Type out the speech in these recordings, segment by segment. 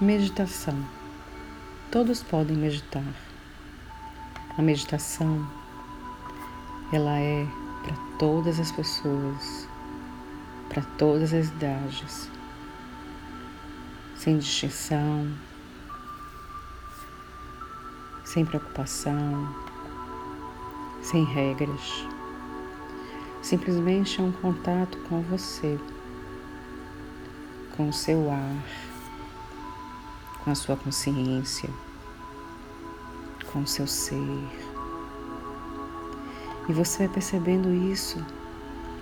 Meditação. Todos podem meditar. A meditação, ela é para todas as pessoas, para todas as idades, sem distinção, sem preocupação, sem regras. Simplesmente é um contato com você, com o seu ar com a sua consciência, com o seu ser. E você vai percebendo isso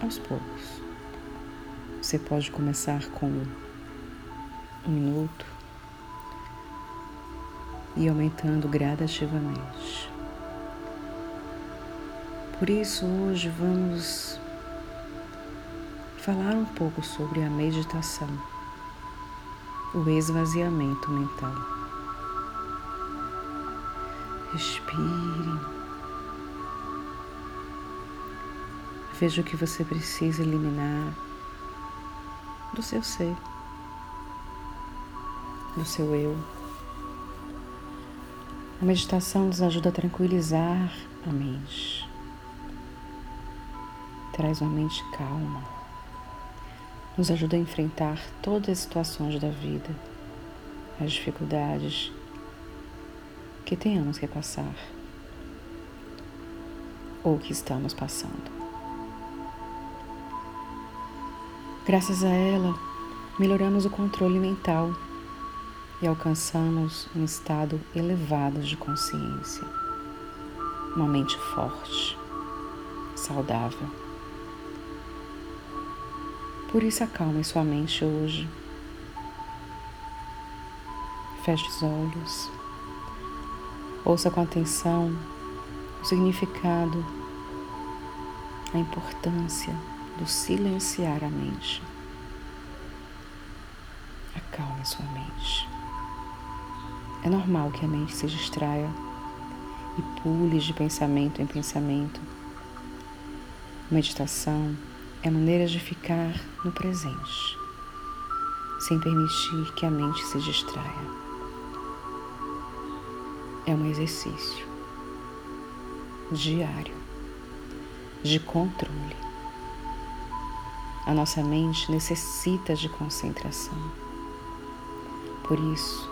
aos poucos. Você pode começar com um minuto e aumentando gradativamente. Por isso, hoje vamos falar um pouco sobre a meditação o esvaziamento mental. Respire. Veja o que você precisa eliminar do seu ser, do seu eu. A meditação nos ajuda a tranquilizar a mente. Traz uma mente calma nos ajuda a enfrentar todas as situações da vida, as dificuldades que tenhamos que passar ou que estamos passando. Graças a ela, melhoramos o controle mental e alcançamos um estado elevado de consciência, uma mente forte, saudável. Por isso, acalme sua mente hoje. Feche os olhos. Ouça com atenção o significado, a importância do silenciar a mente. Acalme sua mente. É normal que a mente se distraia e pule de pensamento em pensamento. Meditação é maneira de ficar no presente, sem permitir que a mente se distraia. É um exercício diário de controle. A nossa mente necessita de concentração. Por isso,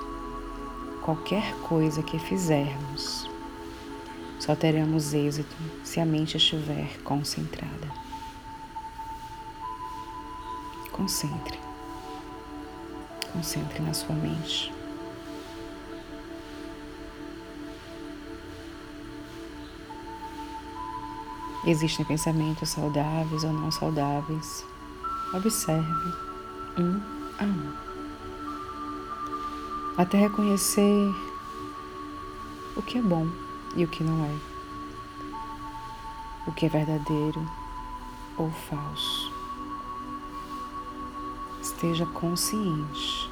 qualquer coisa que fizermos, só teremos êxito se a mente estiver concentrada. Concentre. Concentre na sua mente. Existem pensamentos saudáveis ou não saudáveis. Observe um a um. Até reconhecer o que é bom e o que não é. O que é verdadeiro ou falso esteja consciente.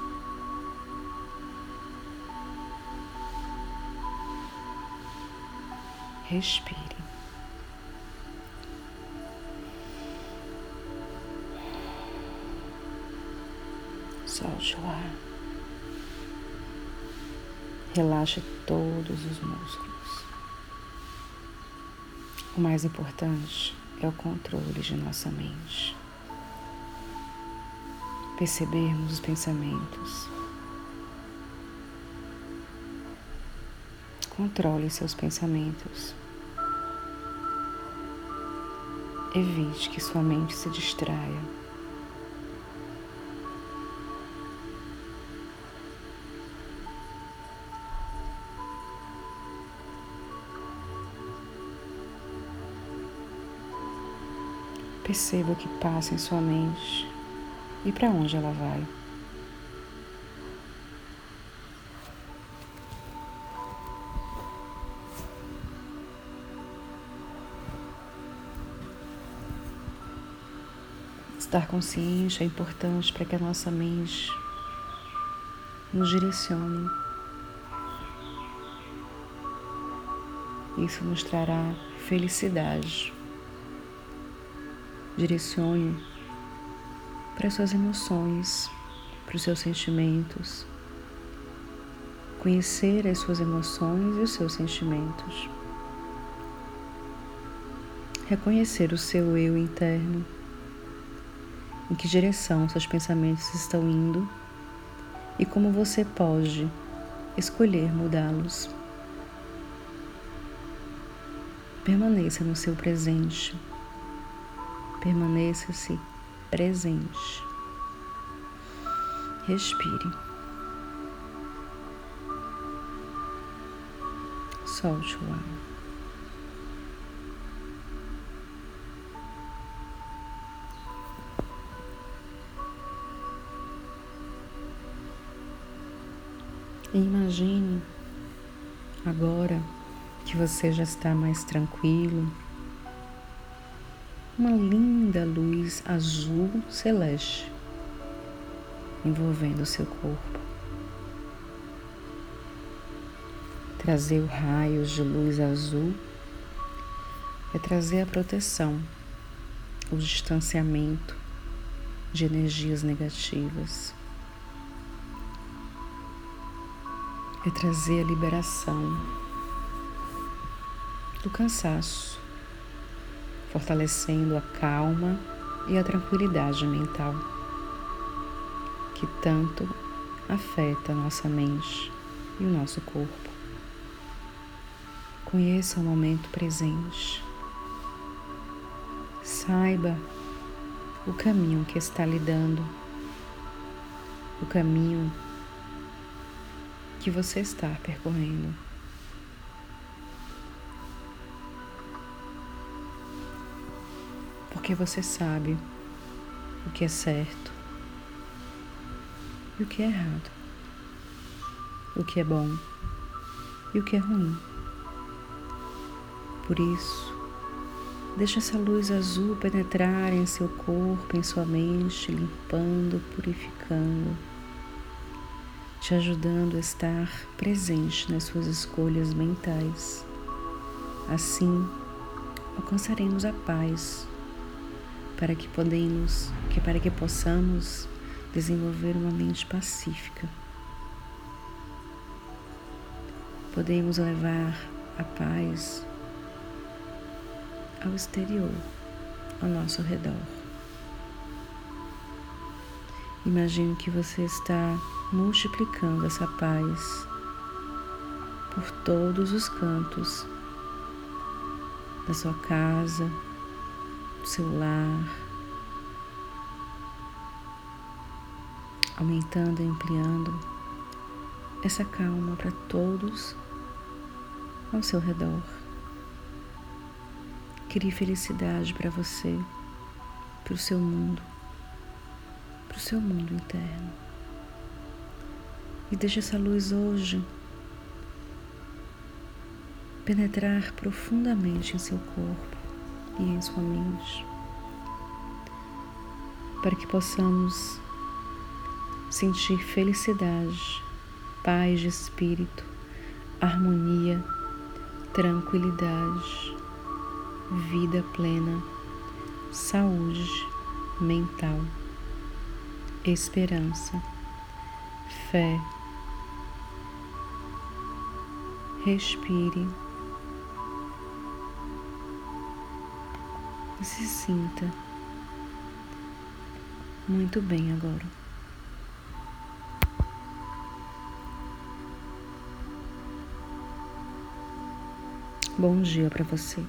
Respire. Solte o ar. Relaxe todos os músculos. O mais importante é o controle de nossa mente percebermos os pensamentos. Controle seus pensamentos. Evite que sua mente se distraia. Perceba o que passa em sua mente e para onde ela vai. Estar consciente é importante para que a nossa mente nos direcione. Isso nos trará felicidade. Direcione para suas emoções, para os seus sentimentos, reconhecer as suas emoções e os seus sentimentos, reconhecer o seu eu interno, em que direção seus pensamentos estão indo e como você pode escolher mudá-los. Permaneça no seu presente. Permaneça-se presente. Respire. Solte o ar. E imagine agora que você já está mais tranquilo, uma linda luz azul celeste envolvendo o seu corpo. Trazer raios de luz azul é trazer a proteção, o distanciamento de energias negativas. É trazer a liberação do cansaço, fortalecendo a calma e a tranquilidade mental que tanto afeta nossa mente e o nosso corpo. Conheça o momento presente. Saiba o caminho que está lhe dando, o caminho que você está percorrendo. Porque você sabe o que é certo e o que é errado, o que é bom e o que é ruim. Por isso, deixe essa luz azul penetrar em seu corpo, em sua mente, limpando, purificando, te ajudando a estar presente nas suas escolhas mentais. Assim, alcançaremos a paz para que podemos, que para que possamos desenvolver uma mente pacífica. Podemos levar a paz ao exterior, ao nosso redor. Imagine que você está multiplicando essa paz por todos os cantos da sua casa, do seu lar, aumentando e ampliando essa calma para todos ao seu redor. Crie felicidade para você, para o seu mundo, para o seu mundo interno. E deixe essa luz hoje penetrar profundamente em seu corpo e em sua mente, para que possamos sentir felicidade, paz de espírito, harmonia, tranquilidade, vida plena, saúde mental, esperança, fé. Respire se sinta muito bem agora. Bom dia para você.